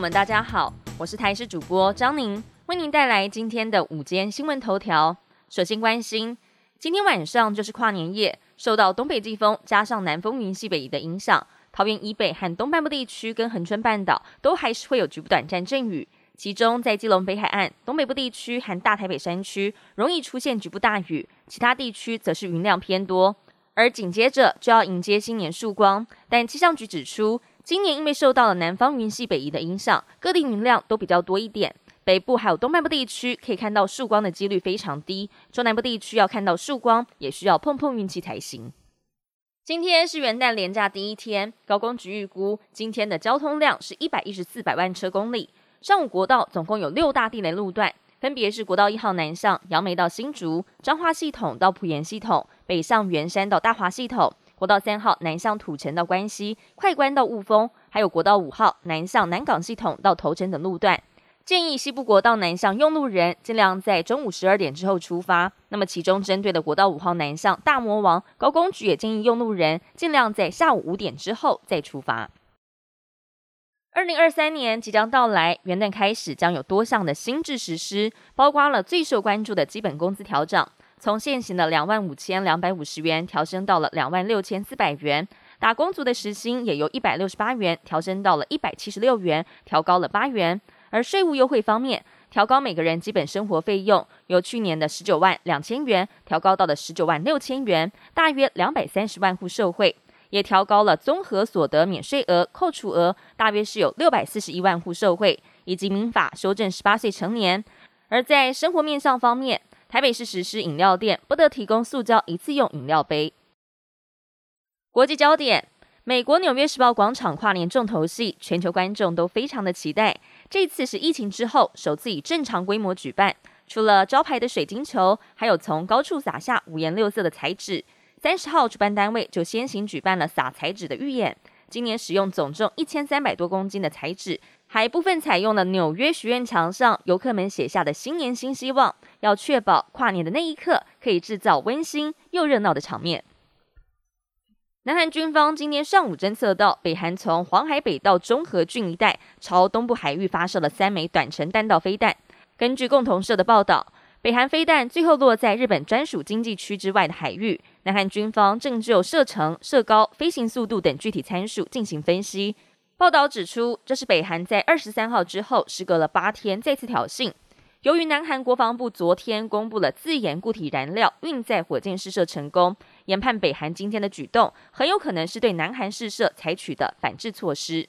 们，大家好，我是台视主播张宁，为您带来今天的午间新闻头条。首先关心，今天晚上就是跨年夜，受到东北季风加上南风云西北移的影响，桃园以北和东半部地区跟恒春半岛都还是会有局部短暂阵雨。其中在基隆北海岸、东北部地区和大台北山区容易出现局部大雨，其他地区则是云量偏多。而紧接着就要迎接新年曙光，但气象局指出，今年因为受到了南方云系北移的影响，各地云量都比较多一点。北部还有东半部地区可以看到曙光的几率非常低，中南部地区要看到曙光也需要碰碰运气才行。今天是元旦连假第一天，高工局预估今天的交通量是一百一十四百万车公里。上午国道总共有六大地雷路段，分别是国道一号南向杨梅到新竹、彰化系统到埔盐系统、北向圆山到大华系统；国道三号南向土城到关西、快关到雾峰，还有国道五号南向南港系统到头城等路段。建议西部国道南向用路人尽量在中午十二点之后出发。那么，其中针对的国道五号南向大魔王高工局也建议用路人尽量在下午五点之后再出发。二零二三年即将到来，元旦开始将有多项的新制实施，包括了最受关注的基本工资调整，从现行的两万五千两百五十元调升到了两万六千四百元。打工族的时薪也由一百六十八元调升到了一百七十六元，调高了八元。而税务优惠方面，调高每个人基本生活费用，由去年的十九万两千元调高到了十九万六千元，大约两百三十万户受惠；也调高了综合所得免税额扣除额，大约是有六百四十一万户受惠，以及民法修正十八岁成年。而在生活面上方面，台北市实施饮料店不得提供塑胶一次用饮料杯。国际焦点。美国纽约时报广场跨年重头戏，全球观众都非常的期待。这次是疫情之后首次以正常规模举办，除了招牌的水晶球，还有从高处洒下五颜六色的彩纸。三十号主办单位就先行举办了撒彩纸的预演。今年使用总重一千三百多公斤的彩纸，还部分采用了纽约学院墙上游客们写下的新年新希望，要确保跨年的那一刻可以制造温馨又热闹的场面。南韩军方今天上午侦测到，北韩从黄海北到中和郡一带朝东部海域发射了三枚短程弹道飞弹。根据共同社的报道，北韩飞弹最后落在日本专属经济区之外的海域。南韩军方正就射程、射高、飞行速度等具体参数进行分析。报道指出，这是北韩在二十三号之后，时隔了八天再次挑衅。由于南韩国防部昨天公布了自研固体燃料运载火箭试射成功，研判北韩今天的举动很有可能是对南韩试射采取的反制措施。